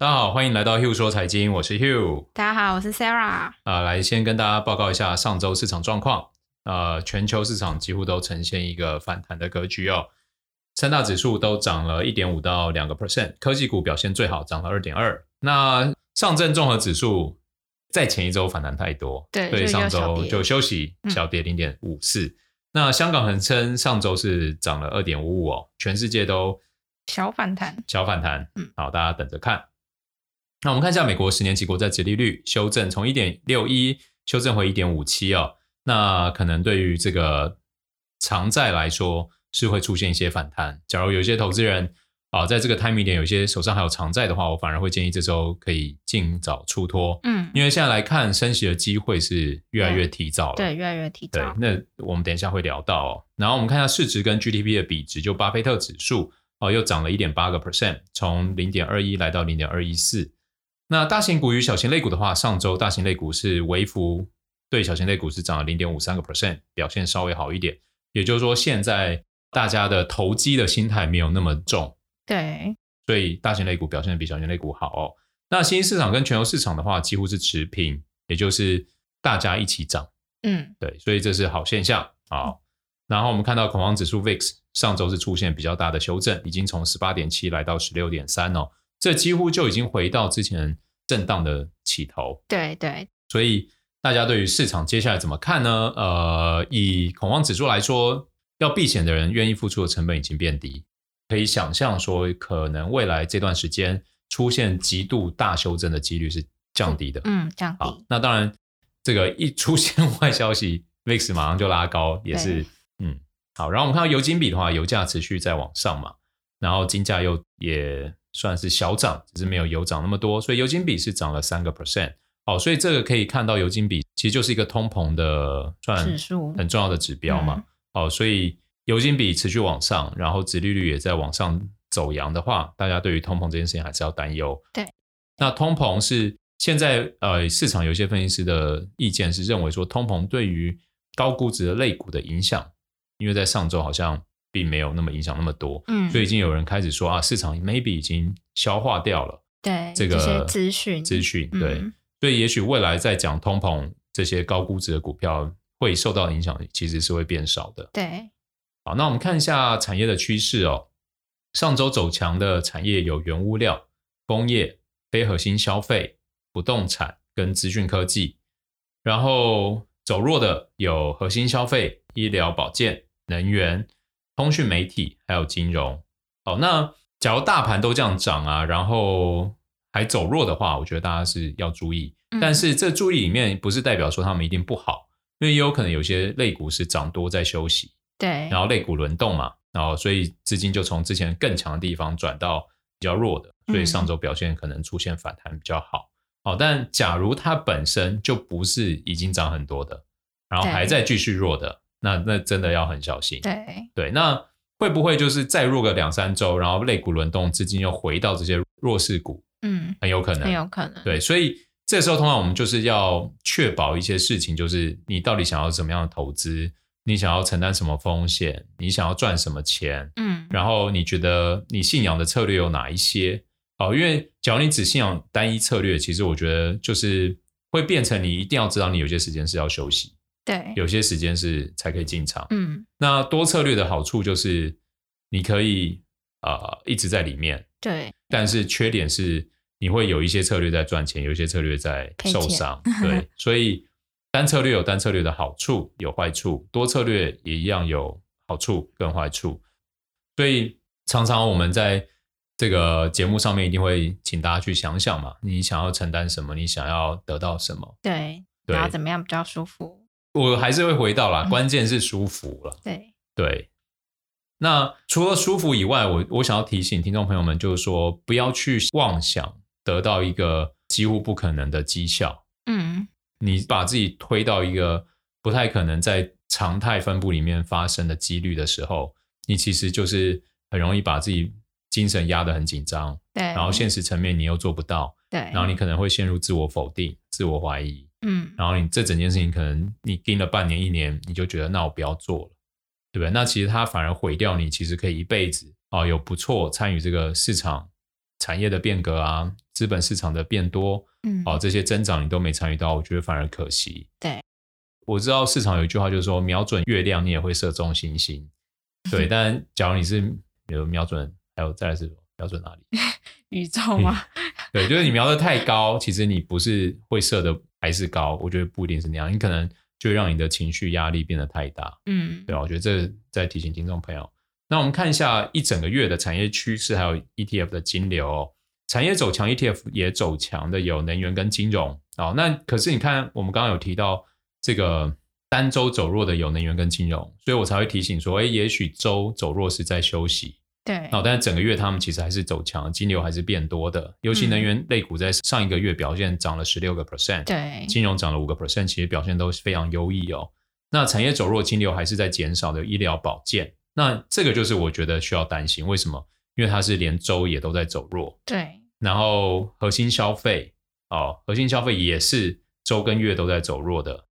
大家好，欢迎来到 Hugh 说财经，我是 Hugh。大家好，我是 Sarah。啊、呃，来先跟大家报告一下上周市场状况。呃，全球市场几乎都呈现一个反弹的格局哦，三大指数都涨了一点五到两个 percent，科技股表现最好，涨了二点二。那上证综合指数在前一周反弹太多，对，所以上周就休息，小跌零点五四。那香港恒生上周是涨了二点五五哦，全世界都小反弹，小反弹。嗯，好，大家等着看。那我们看一下美国十年期国债殖利率修正，从一点六一修正回一点五七哦。那可能对于这个长债来说是会出现一些反弹。假如有一些投资人啊，在这个 timing 点有些手上还有长债的话，我反而会建议这周可以尽早出脱。嗯，因为现在来看升息的机会是越来越提早了。对，对，越来越提早。对，那我们等一下会聊到哦。然后我们看一下市值跟 GDP 的比值，就巴菲特指数哦，又涨了一点八个 percent，从零点二一来到零点二一四。那大型股与小型类股的话，上周大型类股是微幅对小型类股是涨了零点五三个 percent，表现稍微好一点。也就是说，现在大家的投机的心态没有那么重，对，所以大型类股表现的比小型类股好哦。那新兴市场跟全球市场的话，几乎是持平，也就是大家一起涨，嗯，对，所以这是好现象啊。嗯、然后我们看到恐慌指数 VIX 上周是出现比较大的修正，已经从十八点七来到十六点三哦。这几乎就已经回到之前震荡的起头。对对，所以大家对于市场接下来怎么看呢？呃，以恐慌指数来说，要避险的人愿意付出的成本已经变低，可以想象说，可能未来这段时间出现极度大修正的几率是降低的。嗯，降低。好，那当然，这个一出现坏消息，VIX 马上就拉高，也是嗯好。然后我们看到油金比的话，油价持续在往上嘛，然后金价又也。算是小涨，只是没有油涨那么多，所以油金比是涨了三个 percent。好，所以这个可以看到油金比其实就是一个通膨的算很重要的指标嘛。好，所以油金比持续往上，然后殖利率也在往上走扬的话，大家对于通膨这件事情还是要担忧。对，那通膨是现在呃市场有些分析师的意见是认为说，通膨对于高估值的类股的影响，因为在上周好像。并没有那么影响那么多，嗯，所以已经有人开始说啊，市场 maybe 已经消化掉了，对这个资讯资讯，对，嗯、所以也许未来在讲通膨这些高估值的股票会受到影响，其实是会变少的，对。好，那我们看一下产业的趋势哦。上周走强的产业有原物料、工业、非核心消费、不动产跟资讯科技，然后走弱的有核心消费、医疗保健、能源。通讯媒体还有金融，好，那假如大盘都这样涨啊，然后还走弱的话，我觉得大家是要注意。嗯、但是这注意里面不是代表说他们一定不好，因为也有可能有些类股是涨多在休息，对，然后类股轮动嘛，然后所以资金就从之前更强的地方转到比较弱的，所以上周表现可能出现反弹比较好。好、嗯，但假如它本身就不是已经涨很多的，然后还在继续弱的。那那真的要很小心。对对，那会不会就是再弱个两三周，然后类股轮动，资金又回到这些弱势股？嗯，很有可能，很有可能。对，所以这时候通常我们就是要确保一些事情，就是你到底想要什么样的投资，你想要承担什么风险，你想要赚什么钱？嗯，然后你觉得你信仰的策略有哪一些？哦，因为假如你只信仰单一策略，其实我觉得就是会变成你一定要知道你有些时间是要休息。对，有些时间是才可以进场。嗯，那多策略的好处就是你可以啊、呃、一直在里面。对，但是缺点是你会有一些策略在赚钱，有一些策略在受伤。对，所以单策略有单策略的好处，有坏处；多策略也一样有好处跟坏处。所以常常我们在这个节目上面一定会请大家去想想嘛，你想要承担什么，你想要得到什么？对，对，然后怎么样比较舒服？我还是会回到啦，关键是舒服了。对对，那除了舒服以外，我我想要提醒听众朋友们，就是说不要去妄想得到一个几乎不可能的绩效。嗯，你把自己推到一个不太可能在常态分布里面发生的几率的时候，你其实就是很容易把自己精神压得很紧张。对，然后现实层面你又做不到。对，然后你可能会陷入自我否定、自我怀疑。嗯，然后你这整件事情可能你盯了半年一年，你就觉得那我不要做了，对不对？那其实它反而毁掉你，其实可以一辈子啊、哦、有不错参与这个市场产业的变革啊，资本市场的变多，嗯，哦，这些增长你都没参与到，我觉得反而可惜。对，我知道市场有一句话就是说，瞄准月亮，你也会射中星星。对，但假如你是有瞄准，还有再来是瞄准哪里？宇宙吗？对，就是你瞄的太高，其实你不是会射的还是高，我觉得不一定是那样，你可能就会让你的情绪压力变得太大。嗯，对啊，我觉得这在提醒听众朋友。那我们看一下一整个月的产业趋势，还有 ETF 的金流哦。产业走强，ETF 也走强的有能源跟金融哦。那可是你看，我们刚刚有提到这个单周走弱的有能源跟金融，所以我才会提醒说，哎，也许周走弱是在休息。对。哦，但是整个月他们其实还是走强，金流还是变多的。尤其能源类股在上一个月表现涨了十六个 percent，对，金融涨了五个 percent，其实表现都是非常优异哦。那产业走弱，金流还是在减少的医疗保健。那这个就是我觉得需要担心，为什么？因为它是连周也都在走弱。对。然后核心消费哦，核心消费也是周跟月都在走弱的。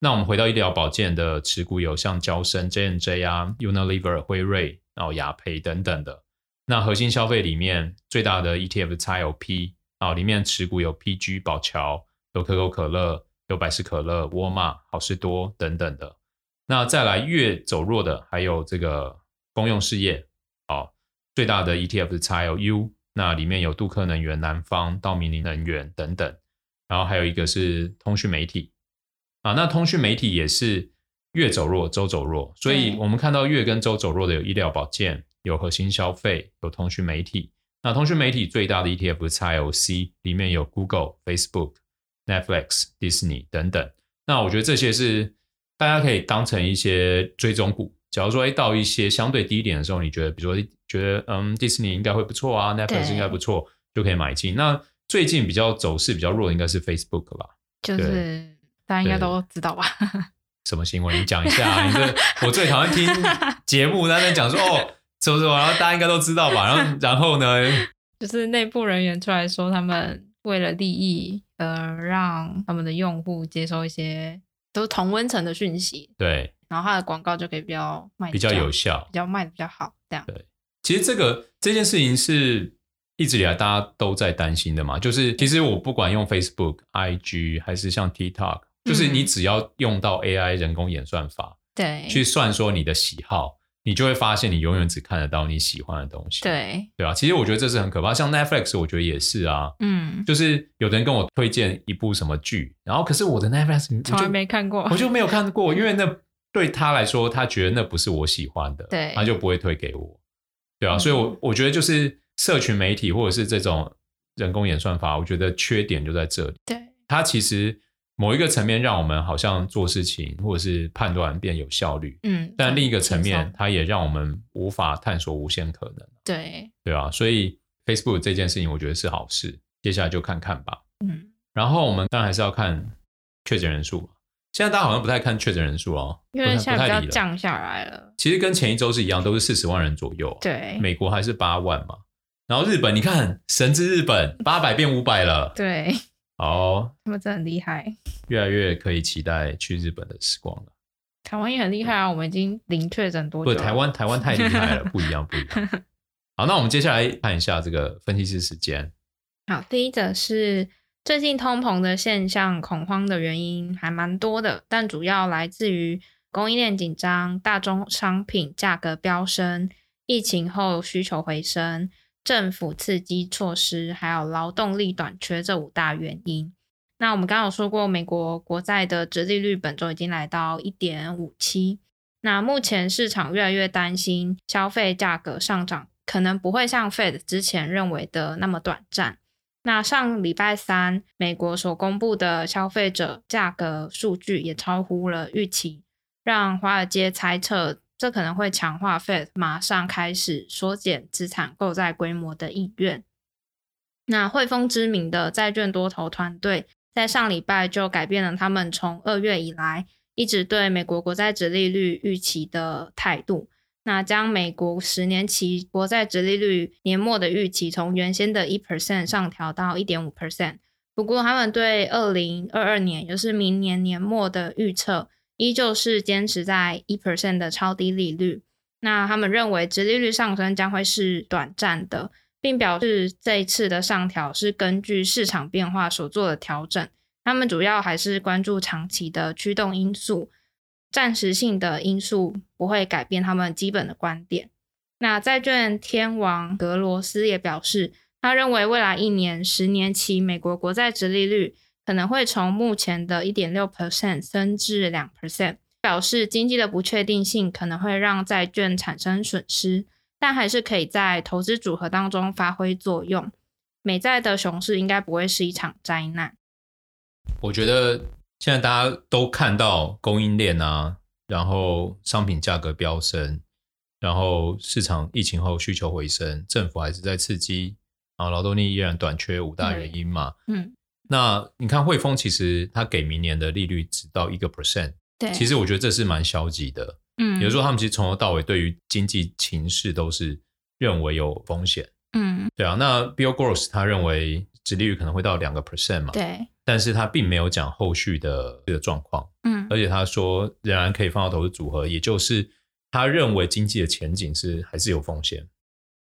那我们回到医疗保健的持股，有像交生、J N J 啊、Unilever、辉瑞、然后雅培等等的。那核心消费里面最大的 ETF XLP 啊，里面持股有 PG、宝桥、有可口可乐、有百事可乐、沃尔玛、好事多等等的。那再来越走弱的还有这个公用事业，哦，最大的 ETF 是 XLU，那里面有杜克能源、南方、道明尼能源等等，然后还有一个是通讯媒体，啊，那通讯媒体也是月走弱，周走弱，所以我们看到月跟周走弱的有医疗保健、有核心消费、有通讯媒体。那通讯媒体最大的 ETF 是 IOC，里面有 Google、Facebook、Netflix、Disney 等等。那我觉得这些是。大家可以当成一些追踪股。假如说，哎，到一些相对低点的时候，你觉得，比如说，觉得，嗯，迪士尼应该会不错啊，Netflix 应该不错，就可以买进。那最近比较走势比较弱的，应该是 Facebook 吧？就是大家应该都知道吧？什么新闻？你讲一下啊！你这我最讨厌听节目在讲说，哦，什么什么，然后大家应该都知道吧？然后，然后呢？就是内部人员出来说，他们为了利益，呃，让他们的用户接收一些。都是同温层的讯息，对，然后他的广告就可以比较卖比较有效，比较卖的比较好，这样。对，其实这个这件事情是一直以来大家都在担心的嘛，就是其实我不管用 Facebook、IG 还是像 TikTok，就是你只要用到 AI 人工演算法，对，去算说你的喜好。你就会发现，你永远只看得到你喜欢的东西。对，对啊，其实我觉得这是很可怕。像 Netflix，我觉得也是啊。嗯，就是有的人跟我推荐一部什么剧，然后可是我的 Netflix 从来没看过，我就没有看过，因为那对他来说，他觉得那不是我喜欢的，对，他就不会推给我。对啊，嗯、所以我我觉得就是社群媒体或者是这种人工演算法，我觉得缺点就在这里。对，它其实。某一个层面让我们好像做事情或者是判断变有效率，嗯，但另一个层面它也让我们无法探索无限可能，对，对啊，所以 Facebook 这件事情我觉得是好事，接下来就看看吧，嗯，然后我们当然还是要看确诊人数，现在大家好像不太看确诊人数哦，因为现在比较降下来了，其实跟前一周是一样，都是四十万人左右，对，美国还是八万嘛，然后日本你看神之日本八百变五百了，对。哦，他们真的很厉害，越来越可以期待去日本的时光了。台湾也很厉害啊，我们已经零确诊多久了？不，台湾台湾太厉害了，不一样不一样。好，那我们接下来看一下这个分析师时间。好，第一则是最近通膨的现象，恐慌的原因还蛮多的，但主要来自于供应链紧张、大宗商品价格飙升、疫情后需求回升。政府刺激措施，还有劳动力短缺这五大原因。那我们刚刚有说过，美国国债的殖利率本周已经来到一点五七。那目前市场越来越担心消费价格上涨，可能不会像 Fed 之前认为的那么短暂。那上礼拜三，美国所公布的消费者价格数据也超乎了预期，让华尔街猜测。这可能会强化 Fed 马上开始缩减资产购债规模的意愿。那汇丰知名的债券多头团队在上礼拜就改变了他们从二月以来一直对美国国债殖利率预期的态度。那将美国十年期国债殖利率年末的预期从原先的一 percent 上调到一点五 percent。不过，他们对二零二二年，也就是明年年末的预测。依旧是坚持在一 percent 的超低利率。那他们认为，殖利率上升将会是短暂的，并表示这一次的上调是根据市场变化所做的调整。他们主要还是关注长期的驱动因素，暂时性的因素不会改变他们基本的观点。那债券天王格罗斯也表示，他认为未来一年十年期美国国债殖利率可能会从目前的一点六 percent 升至两 percent，表示经济的不确定性可能会让债券产生损失，但还是可以在投资组合当中发挥作用。美债的熊市应该不会是一场灾难。我觉得现在大家都看到供应链啊，然后商品价格飙升。然后市场疫情后需求回升，政府还是在刺激，然后劳动力依然短缺，五大原因嘛。嗯，那你看汇丰其实它给明年的利率只到一个 percent，对，其实我觉得这是蛮消极的。嗯，比如说他们其实从头到尾对于经济情势都是认为有风险。嗯，对啊。那 Bill Gross 他认为殖利率可能会到两个 percent 嘛。对，但是他并没有讲后续的这个状况。嗯，而且他说仍然可以放到投资组合，也就是。他认为经济的前景是还是有风险。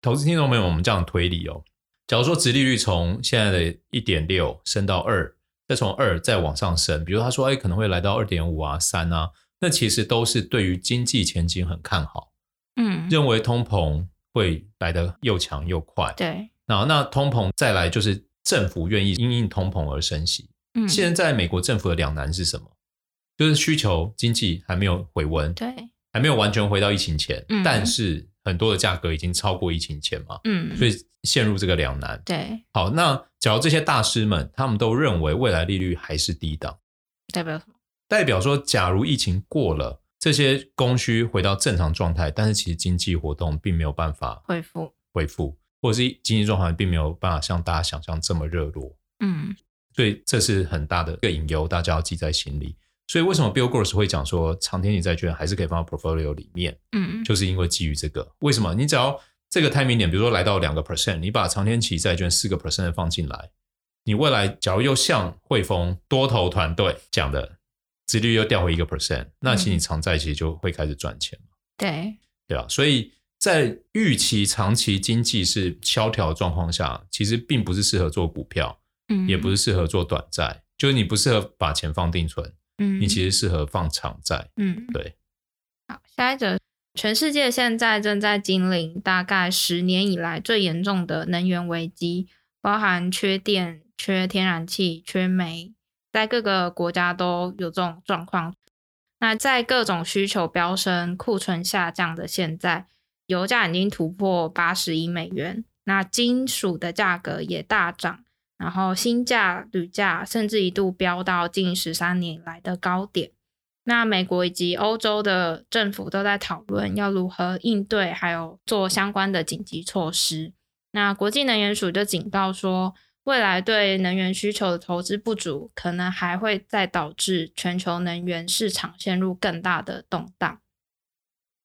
投资听众朋友，我们这样推理哦。假如说殖利率从现在的一点六升到二，再从二再往上升，比如他说哎可能会来到二点五啊三啊，那其实都是对于经济前景很看好。嗯，认为通膨会来得又强又快。对，那那通膨再来就是政府愿意因应通膨而升息。嗯，现在美国政府的两难是什么？就是需求经济还没有回温。对。还没有完全回到疫情前，嗯、但是很多的价格已经超过疫情前嘛，嗯，所以陷入这个两难。对，好，那假如这些大师们他们都认为未来利率还是低档，代表什么？代表说，假如疫情过了，这些供需回到正常状态，但是其实经济活动并没有办法恢复，恢复，或者是经济状况并没有办法像大家想象这么热络，嗯，所以这是很大的一个隐忧，大家要记在心里。所以为什么 Bill Gross 会讲说长天期债券还是可以放到 portfolio 里面？嗯，就是因为基于这个。为什么？你只要这个 timing 点，比如说来到两个 percent，你把长天期债券四个 percent 放进来，你未来假如又像汇丰多头团队讲的，殖利率又掉回一个 percent，那其实你长债其实就会开始赚钱。对，对啊。所以在预期长期经济是萧条状况下，其实并不是适合做股票，嗯，也不是适合做短债，就是你不适合把钱放定存。嗯，你其实适合放长债。嗯，对。好，下一则，全世界现在正在经历大概十年以来最严重的能源危机，包含缺电、缺天然气、缺煤，在各个国家都有这种状况。那在各种需求飙升、库存下降的现在，油价已经突破八十亿美元，那金属的价格也大涨。然后，新价、铝价甚至一度飙到近十三年来的高点。那美国以及欧洲的政府都在讨论要如何应对，还有做相关的紧急措施。那国际能源署就警告说，未来对能源需求的投资不足，可能还会再导致全球能源市场陷入更大的动荡。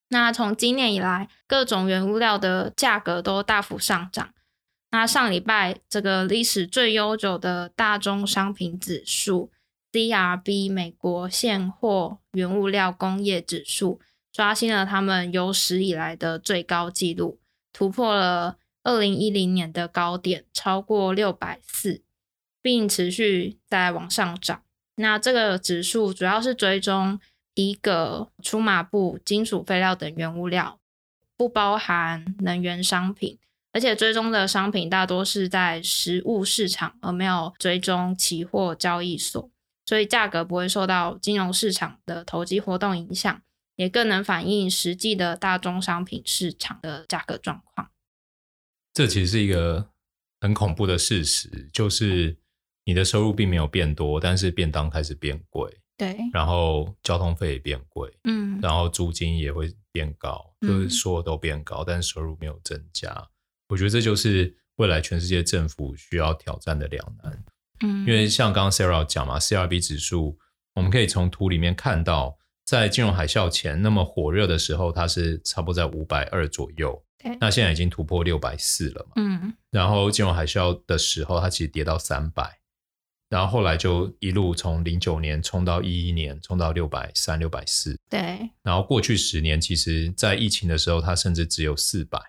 那从今年以来，各种原物料的价格都大幅上涨。那上礼拜，这个历史最悠久的大宗商品指数 CRB 美国现货原物料工业指数刷新了他们有史以来的最高纪录，突破了二零一零年的高点，超过六百四，并持续在往上涨。那这个指数主要是追踪皮革、粗麻布、金属废料等原物料，不包含能源商品。而且追踪的商品大多是在实物市场，而没有追踪期货交易所，所以价格不会受到金融市场的投机活动影响，也更能反映实际的大宗商品市场的价格状况。这其实是一个很恐怖的事实，就是你的收入并没有变多，但是便当开始变贵，对，然后交通费也变贵，嗯，然后租金也会变高，就是所有都变高，嗯，但是收入没有增加。我觉得这就是未来全世界政府需要挑战的两难。嗯，因为像刚刚 Sarah 讲嘛，CRB 指数，我们可以从图里面看到，在金融海啸前那么火热的时候，它是差不多在五百二左右。对，那现在已经突破六百四了嘛。嗯，然后金融海啸的时候，它其实跌到三百，然后后来就一路从零九年冲到一一年，冲到六百三、六百四。对，然后过去十年，其实在疫情的时候，它甚至只有四百。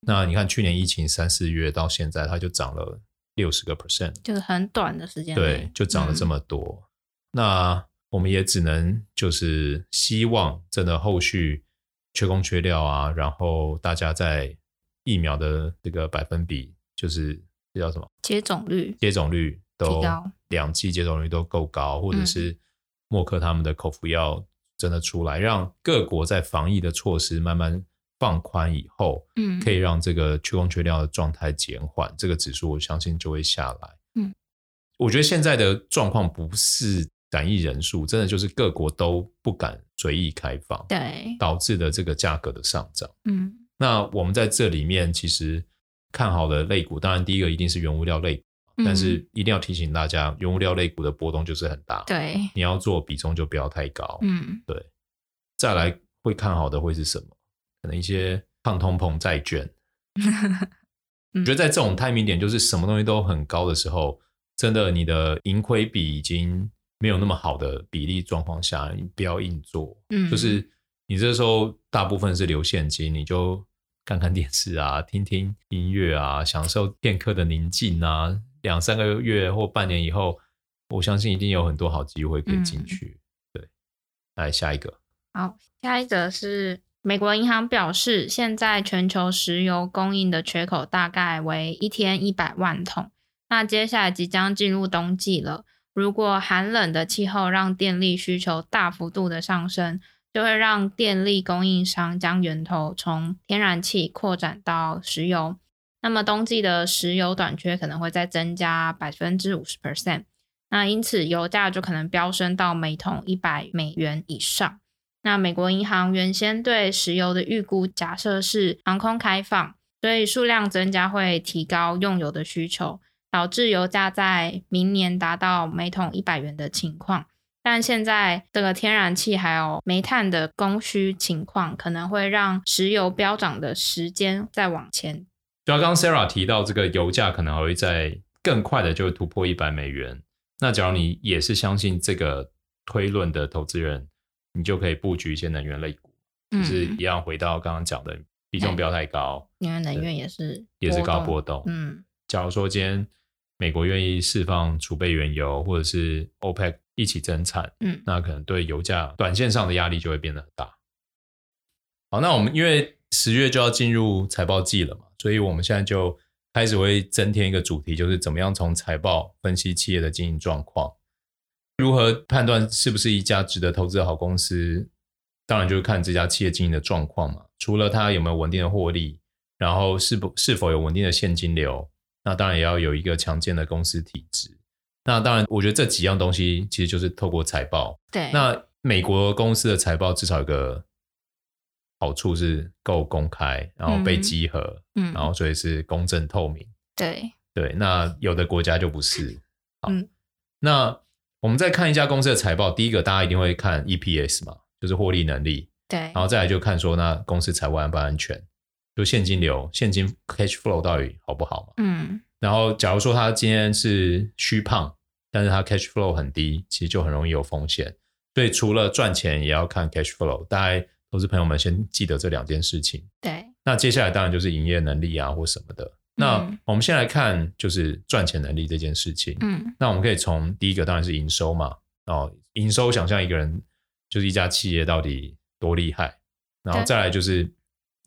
那你看去年疫情三四月到现在，它就涨了六十个 percent，就是很短的时间，对，就涨了这么多。嗯、那我们也只能就是希望真的后续缺工缺料啊，然后大家在疫苗的这个百分比，就是这叫什么？接种率，接种率都高两剂接种率都够高，或者是默克他们的口服药真的出来，嗯、让各国在防疫的措施慢慢放宽以后，嗯，可以让这个缺工缺料的状态减缓，这个指数我相信就会下来。嗯，我觉得现在的状况不是。单疫人数真的就是各国都不敢随意开放，对，导致的这个价格的上涨。嗯，那我们在这里面其实看好的类股，当然第一个一定是原物料类但是一定要提醒大家，原物料类股的波动就是很大，对，你要做比重就不要太高。嗯，对。再来会看好的会是什么？可能一些抗通膨债券。我觉得在这种 timing 点，就是什么东西都很高的时候，真的你的盈亏比已经。没有那么好的比例状况下，你不要硬做。嗯，就是你这时候大部分是留现金，你就看看电视啊，听听音乐啊，享受片刻的宁静啊。两三个月或半年以后，我相信一定有很多好机会可以进去。嗯、对，来下一个。好，下一则是美国银行表示，现在全球石油供应的缺口大概为一天一百万桶。那接下来即将进入冬季了。如果寒冷的气候让电力需求大幅度的上升，就会让电力供应商将源头从天然气扩展到石油。那么冬季的石油短缺可能会再增加百分之五十 percent。那因此油价就可能飙升到每桶一百美元以上。那美国银行原先对石油的预估假设是航空开放，所以数量增加会提高用油的需求。导致油价在明年达到每桶一百元的情况，但现在这个天然气还有煤炭的供需情况，可能会让石油飙涨的时间再往前。就刚 Sarah 提到，这个油价可能还会在更快的就突破一百美元。那假如你也是相信这个推论的投资人，你就可以布局一些能源类股，嗯、就是一样回到刚刚讲的比重不要太高，因为能源也是也是高波动。嗯，假如说今天。美国愿意释放储备原油，或者是 OPEC 一起增产，嗯，那可能对油价短线上的压力就会变得很大。好，那我们因为十月就要进入财报季了嘛，所以我们现在就开始会增添一个主题，就是怎么样从财报分析企业的经营状况，如何判断是不是一家值得投资的好公司。当然就是看这家企业经营的状况嘛，除了它有没有稳定的获利，然后是否是否有稳定的现金流。那当然也要有一个强健的公司体质。那当然，我觉得这几样东西其实就是透过财报。对。那美国公司的财报至少有个好处是够公开，然后被稽核，嗯，然后所以是公正透明。对。对。那有的国家就不是。好。嗯。那我们再看一家公司的财报，第一个大家一定会看 EPS 嘛，就是获利能力。对。然后再来就看说，那公司财务安不安全？就现金流、现金 cash flow 到底好不好嘛？嗯，然后假如说他今天是虚胖，但是他 cash flow 很低，其实就很容易有风险。所以除了赚钱，也要看 cash flow。大家投资朋友们先记得这两件事情。对。那接下来当然就是营业能力啊，或什么的。嗯、那我们先来看就是赚钱能力这件事情。嗯。那我们可以从第一个当然是营收嘛。哦，营收想象一个人就是一家企业到底多厉害，然后再来就是。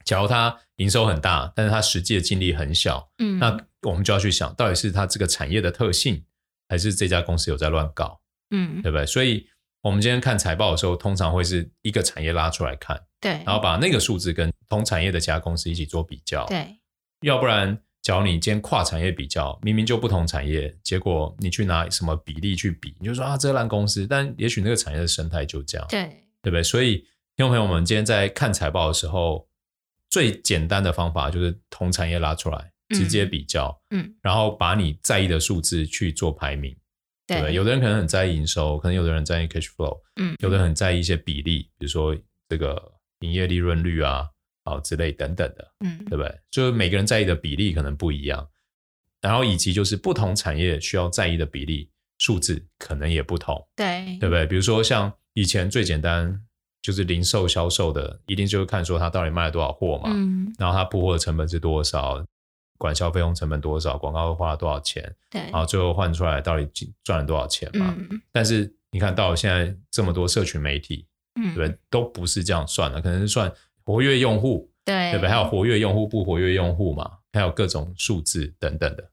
假如他营收很大，但是他实际的净利很小，嗯，那我们就要去想到底是他这个产业的特性，还是这家公司有在乱搞，嗯，对不对？所以我们今天看财报的时候，通常会是一个产业拉出来看，对，然后把那个数字跟同产业的其他公司一起做比较，对，要不然，假如你今天跨产业比较，明明就不同产业，结果你去拿什么比例去比，你就说啊，这个烂公司，但也许那个产业的生态就这样，对，对不对？所以听众朋友们，今天在看财报的时候。最简单的方法就是同产业拉出来，直接比较，嗯，然后把你在意的数字去做排名，对，对不对？有的人可能很在意营收，可能有的人在意 cash flow，嗯，有的人很在意一些比例，比如说这个营业利润率啊，啊之类等等的，嗯，对不对？就是每个人在意的比例可能不一样，然后以及就是不同产业需要在意的比例数字可能也不同，对，对不对？比如说像以前最简单。就是零售销售的，一定就是看说他到底卖了多少货嘛，嗯，然后他铺货的成本是多少，管销费用成本多少，广告会花了多少钱，对，然后最后换出来到底赚了多少钱嘛。嗯，但是你看到现在这么多社群媒体，嗯，对不对？都不是这样算的，可能是算活跃用户，对，对不对？还有活跃用户、不活跃用户嘛，还有各种数字等等的。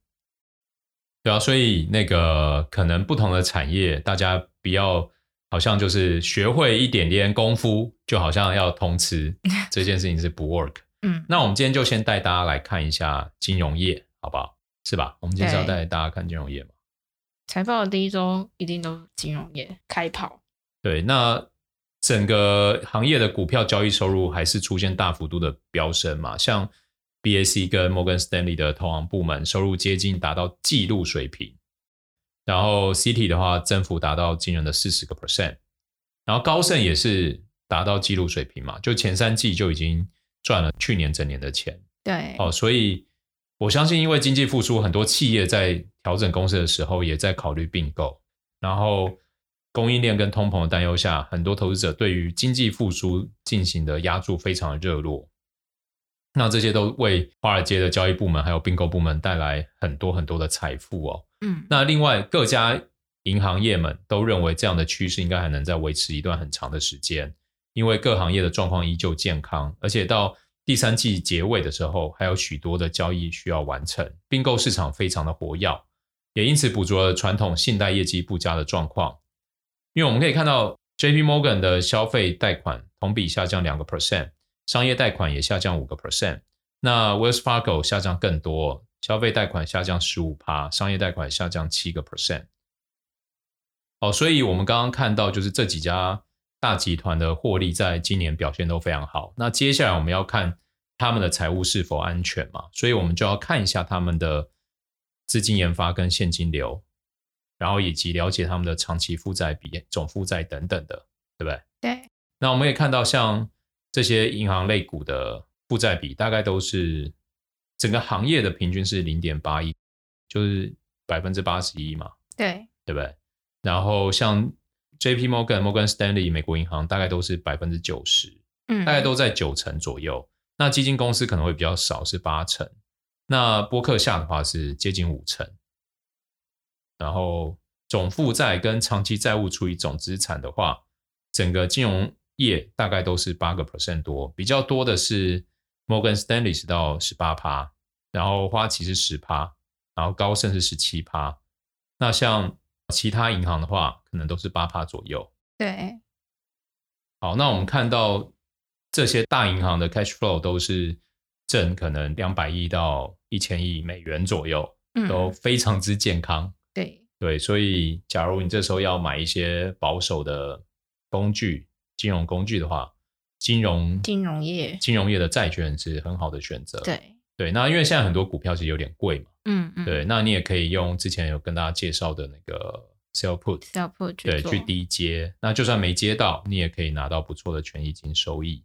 对啊，所以那个可能不同的产业，大家不要好像就是学会一点点功夫，就好像要通吃 这件事情是不 work。嗯，那我们今天就先带大家来看一下金融业，好不好？是吧？我们今天是要带大家看金融业嘛？财报的第一周一定都是金融业开跑。对，那整个行业的股票交易收入还是出现大幅度的飙升嘛？像 BAC 跟 Morgan Stanley 的投行部门收入接近达到纪录水平，然后 Citi 的话增幅达到惊人的四十个 percent，然后高盛也是达到纪录水平嘛，就前三季就已经赚了去年整年的钱。对，哦，所以我相信，因为经济复苏，很多企业在调整公司的时候也在考虑并购，然后供应链跟通膨的担忧下，很多投资者对于经济复苏进行的押注非常的热络。那这些都为华尔街的交易部门还有并购部门带来很多很多的财富哦。嗯，那另外各家银行业们都认为这样的趋势应该还能再维持一段很长的时间，因为各行业的状况依旧健康，而且到第三季结尾的时候还有许多的交易需要完成，并购市场非常的活跃，也因此捕捉了传统信贷业绩不佳的状况。因为我们可以看到 J.P. Morgan 的消费贷款同比下降两个 percent。商业贷款也下降五个 percent，那 Wells Fargo 下降更多，消费贷款下降十五趴，商业贷款下降七个 percent。哦，所以我们刚刚看到，就是这几家大集团的获利在今年表现都非常好。那接下来我们要看他们的财务是否安全嘛，所以我们就要看一下他们的资金研发跟现金流，然后以及了解他们的长期负债比、总负债等等的，对不对？对。那我们也看到像。这些银行类股的负债比大概都是整个行业的平均是零点八一，就是百分之八十一嘛，对，对不对？然后像 J.P. Morgan、Morgan Stanley 美国银行大概都是百分之九十，嗯，大概都在九成左右。那基金公司可能会比较少，是八成。那波克下的话是接近五成。然后总负债跟长期债务除以总资产的话，整个金融。业大概都是八个 percent 多，比较多的是 Morgan Stanley 是到十八趴，然后花旗是十趴，然后高盛是十七趴。那像其他银行的话，可能都是八趴左右。对，好，那我们看到这些大银行的 cash flow 都是挣可能两百亿到一千亿美元左右，嗯，都非常之健康。对对，所以假如你这时候要买一些保守的工具。金融工具的话，金融金融业金融业的债券是很好的选择。对对，那因为现在很多股票其实有点贵嘛，嗯嗯，对，那你也可以用之前有跟大家介绍的那个 sell put，sell put 对，去低接，那就算没接到，你也可以拿到不错的权益金收益。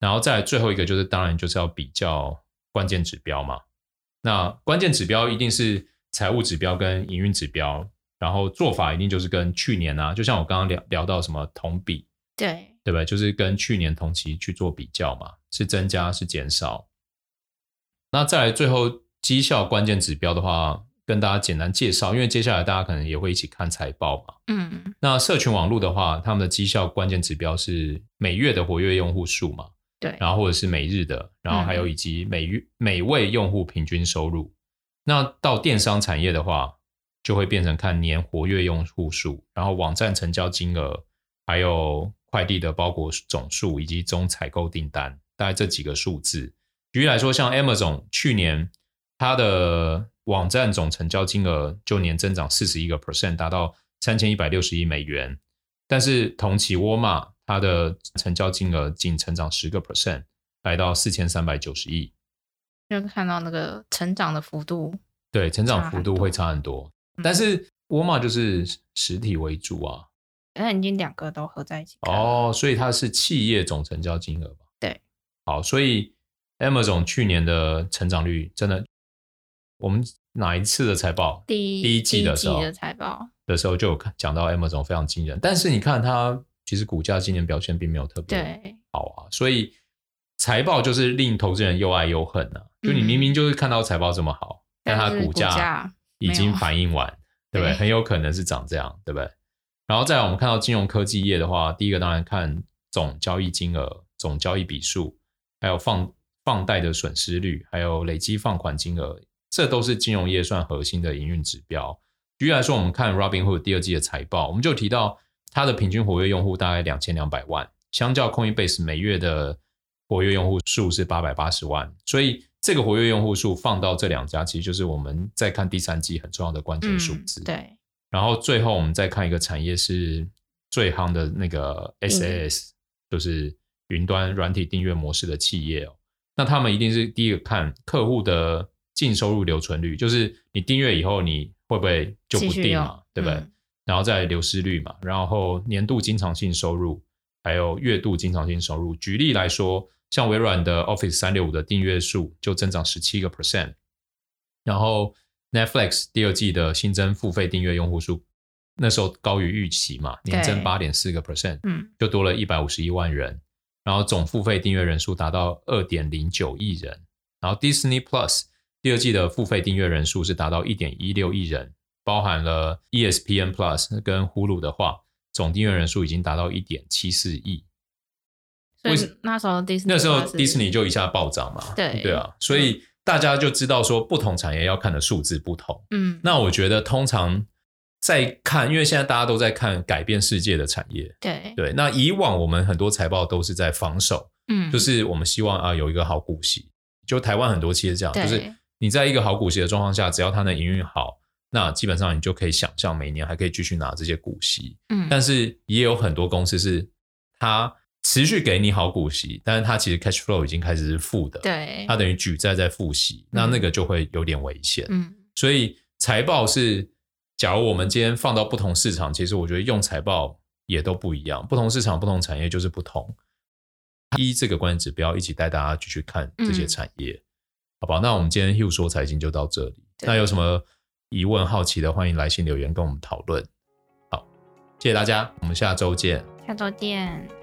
然后再来最后一个就是，当然就是要比较关键指标嘛。那关键指标一定是财务指标跟营运指标，然后做法一定就是跟去年啊，就像我刚刚聊聊到什么同比。对，对吧？就是跟去年同期去做比较嘛，是增加是减少？那再来最后绩效关键指标的话，跟大家简单介绍，因为接下来大家可能也会一起看财报嘛。嗯，那社群网络的话，他们的绩效关键指标是每月的活跃用户数嘛，对，然后或者是每日的，然后还有以及每月、嗯、每位用户平均收入。那到电商产业的话，就会变成看年活跃用户数，然后网站成交金额，还有。快递的包裹总数以及总采购订单，大概这几个数字。举例来说，像 Amazon 去年它的网站总成交金额就年增长四十一个 percent，达到三千一百六十亿美元。但是同期沃尔玛它的成交金额仅成长十个 percent，来到四千三百九十亿。就看到那个成长的幅度，对，成长幅度会差很多。嗯、但是沃尔玛就是实体为主啊。那已经两个都合在一起哦，所以它是企业总成交金额吧？对，好，所以 Amazon 去年的成长率真的，我们哪一次的财报？第一第一季的时候的财报的时候就有看讲到 Amazon 非常惊人，但是你看它其实股价今年表现并没有特别好啊。所以财报就是令投资人又爱又恨呐、啊。就你明明就是看到财报这么好，嗯、但它股价已经反应完，对不对？很有可能是长这样，对不对？然后再来我们看到金融科技业的话，第一个当然看总交易金额、总交易笔数，还有放放贷的损失率，还有累积放款金额，这都是金融业算核心的营运指标。举例来说，我们看 Robinhood 第二季的财报，我们就提到它的平均活跃用户大概两千两百万，相较 Coinbase 每月的活跃用户数是八百八十万，所以这个活跃用户数放到这两家，其实就是我们在看第三季很重要的关键数字。嗯、对。然后最后我们再看一个产业是最夯的那个 SaaS，、嗯、就是云端软体订阅模式的企业哦。那他们一定是第一个看客户的净收入留存率，就是你订阅以后你。会不会就不定嘛？对不对？嗯、然后再流失率嘛，然后年度经常性收入，还有月度经常性收入。举例来说，像微软的 Office 三六五的订阅数就增长十七个 percent，然后 Netflix 第二季的新增付费订阅用户数那时候高于预期嘛，年增八点四个 percent，嗯，就多了一百五十一万人，然后总付费订阅人数达到二点零九亿人，然后 Disney Plus。第二季的付费订阅人数是达到一点一六亿人，包含了 ESPN Plus 跟 Hulu 的话，总订阅人数已经达到一点七四亿。所以那时候迪士尼，那时候迪士尼就一下暴涨嘛。对对啊，所以大家就知道说，不同产业要看的数字不同。嗯，那我觉得通常在看，因为现在大家都在看改变世界的产业。对对，那以往我们很多财报都是在防守，嗯，就是我们希望啊有一个好股息，就台湾很多企业这样，就是。你在一个好股息的状况下，只要它能营运好，那基本上你就可以想象每年还可以继续拿这些股息。嗯，但是也有很多公司是它持续给你好股息，但是它其实 cash flow 已经开始是负的。对，它等于举债在付息，那那个就会有点危险。嗯，所以财报是，假如我们今天放到不同市场，其实我觉得用财报也都不一样。不同市场、不同产业就是不同。一这个关键指标一起带大家继续看这些产业。嗯好吧，那我们今天 Hugh 说财经就到这里。那有什么疑问、好奇的，欢迎来信留言跟我们讨论。好，谢谢大家，我们下周见。下周见。